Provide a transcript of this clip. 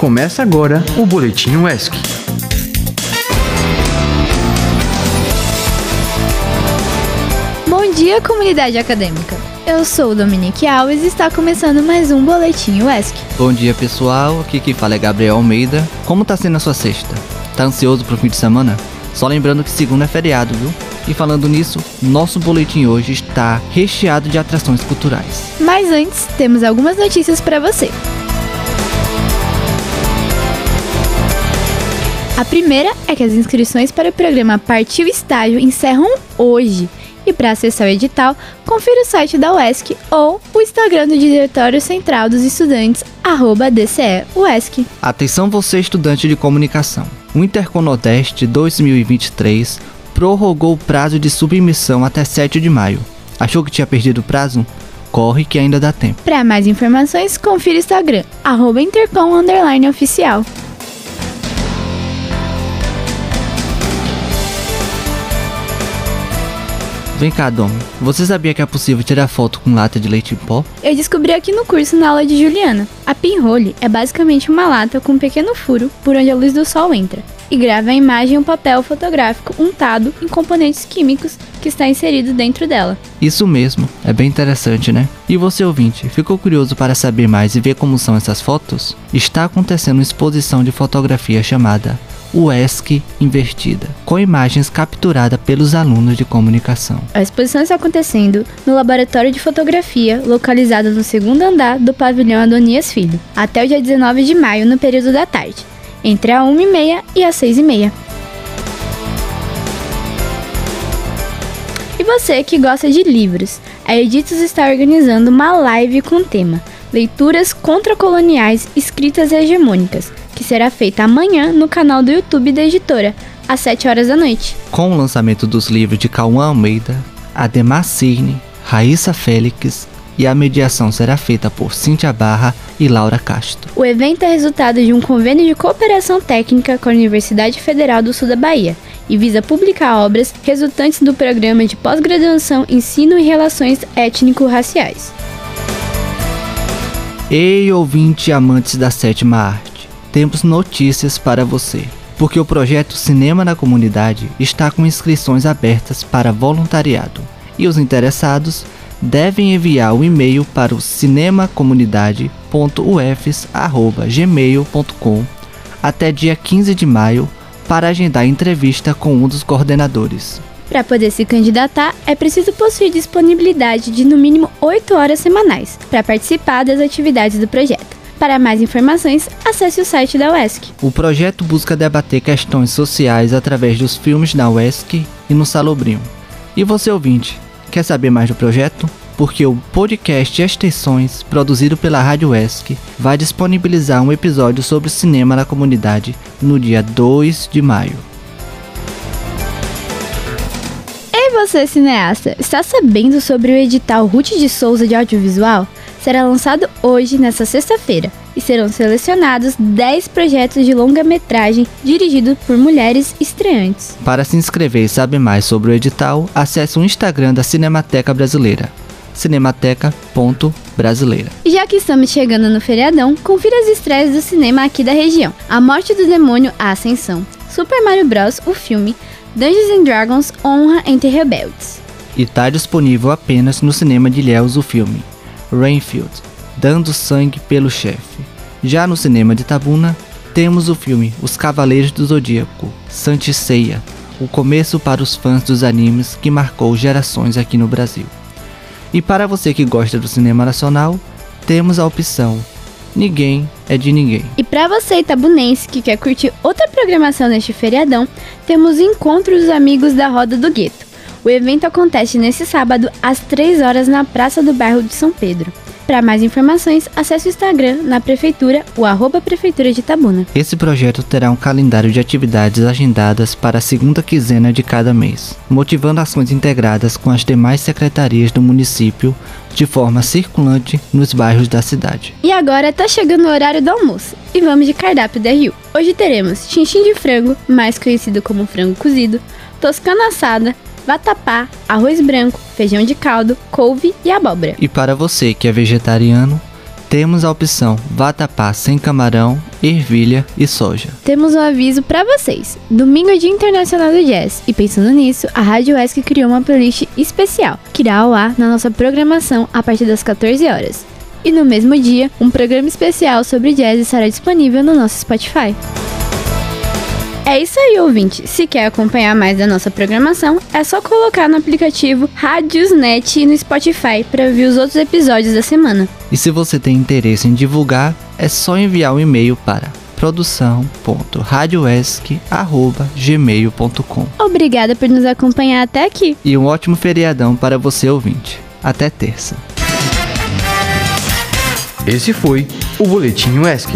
Começa agora o Boletim UESC. Bom dia, comunidade acadêmica. Eu sou Dominique Alves e está começando mais um Boletim UESC. Bom dia, pessoal. Aqui quem fala é Gabriel Almeida. Como tá sendo a sua sexta? Tá ansioso pro fim de semana? Só lembrando que segunda é feriado, viu? E falando nisso, nosso boletim hoje está recheado de atrações culturais. Mas antes, temos algumas notícias para você. A primeira é que as inscrições para o programa Partiu Estágio encerram hoje. E para acessar o edital, confira o site da UESC ou o Instagram do Diretório Central dos Estudantes, arroba DCE UESC. Atenção você estudante de comunicação. O Interconodeste 2023 prorrogou o prazo de submissão até 7 de maio. Achou que tinha perdido o prazo? Corre que ainda dá tempo. Para mais informações, confira o Instagram, arroba Intercom Vem cá, Dom. Você sabia que é possível tirar foto com lata de leite em pó? Eu descobri aqui no curso na aula de Juliana. A pinhole é basicamente uma lata com um pequeno furo por onde a luz do sol entra e grava a imagem em um papel fotográfico untado em componentes químicos que está inserido dentro dela. Isso mesmo, é bem interessante, né? E você ouvinte, ficou curioso para saber mais e ver como são essas fotos? Está acontecendo uma exposição de fotografia chamada UESC Invertida, com imagens capturadas pelos alunos de comunicação. A exposição está acontecendo no Laboratório de Fotografia, localizado no segundo andar do pavilhão Adonias Filho, até o dia 19 de maio, no período da tarde, entre a 1h30 e as 6h30. E você que gosta de livros, a Editos está organizando uma live com o tema Leituras Contracoloniais Escritas Hegemônicas, que será feita amanhã no canal do YouTube da editora, às 7 horas da noite. Com o lançamento dos livros de Cauã Almeida, Ademar Cirne, Raíssa Félix e a mediação será feita por Cíntia Barra e Laura Castro. O evento é resultado de um convênio de cooperação técnica com a Universidade Federal do Sul da Bahia e visa publicar obras resultantes do programa de pós-graduação Ensino e Relações Étnico-Raciais. Ei, ouvinte amantes da sétima arte! temos notícias para você. Porque o projeto Cinema na Comunidade está com inscrições abertas para voluntariado e os interessados devem enviar o e-mail para o cinemacomunidade.ufs@gmail.com até dia 15 de maio para agendar entrevista com um dos coordenadores. Para poder se candidatar, é preciso possuir disponibilidade de no mínimo 8 horas semanais para participar das atividades do projeto. Para mais informações, acesse o site da UESC. O projeto busca debater questões sociais através dos filmes da UESC e no Salobrinho. E você ouvinte, quer saber mais do projeto? Porque o podcast Extensões, produzido pela Rádio UESC, vai disponibilizar um episódio sobre cinema na comunidade no dia 2 de maio. Você, cineasta, está sabendo sobre o edital Ruth de Souza de Audiovisual? será lançado hoje, nesta sexta-feira, e serão selecionados 10 projetos de longa-metragem dirigidos por mulheres estreantes. Para se inscrever e saber mais sobre o edital, acesse o Instagram da Cinemateca Brasileira cinemateca.brasileira. E já que estamos chegando no feriadão, confira as estreias do cinema aqui da região. A Morte do Demônio, A Ascensão, Super Mario Bros, o filme, Dungeons Dragons, Honra entre Rebeldes. E está disponível apenas no cinema de Ilhéus o filme. Rainfield, dando sangue pelo chefe. Já no cinema de Tabuna, temos o filme Os Cavaleiros do Zodíaco, Santiceia, o começo para os fãs dos animes que marcou gerações aqui no Brasil. E para você que gosta do cinema nacional, temos a opção Ninguém é de ninguém. E para você itabunense que quer curtir outra programação neste feriadão, temos Encontro dos Amigos da Roda do Gueto o evento acontece nesse sábado às 3 horas na Praça do Bairro de São Pedro. Para mais informações, acesse o Instagram na Prefeitura, o arroba Prefeitura de Itabuna. Esse projeto terá um calendário de atividades agendadas para a segunda quinzena de cada mês, motivando ações integradas com as demais secretarias do município de forma circulante nos bairros da cidade. E agora está chegando o horário do almoço e vamos de cardápio da Rio. Hoje teremos chinchim de frango, mais conhecido como frango cozido, toscana assada, vatapá, arroz branco, feijão de caldo, couve e abóbora. E para você que é vegetariano, Temos a opção vatapá sem camarão, ervilha e soja. Temos um aviso para vocês. Domingo é Dia Internacional do Jazz e pensando nisso, a Rádio ESC criou uma playlist especial que irá ao ar na nossa programação a partir das 14 horas. E no mesmo dia, um programa especial sobre jazz estará disponível no nosso Spotify. É isso aí, ouvinte. Se quer acompanhar mais da nossa programação, é só colocar no aplicativo Radiosnet e no Spotify para ouvir os outros episódios da semana. E se você tem interesse em divulgar, é só enviar um e-mail para produção.radioesc@gmail.com. Obrigada por nos acompanhar até aqui. E um ótimo feriadão para você ouvinte. Até terça. Esse foi o Boletim UESC.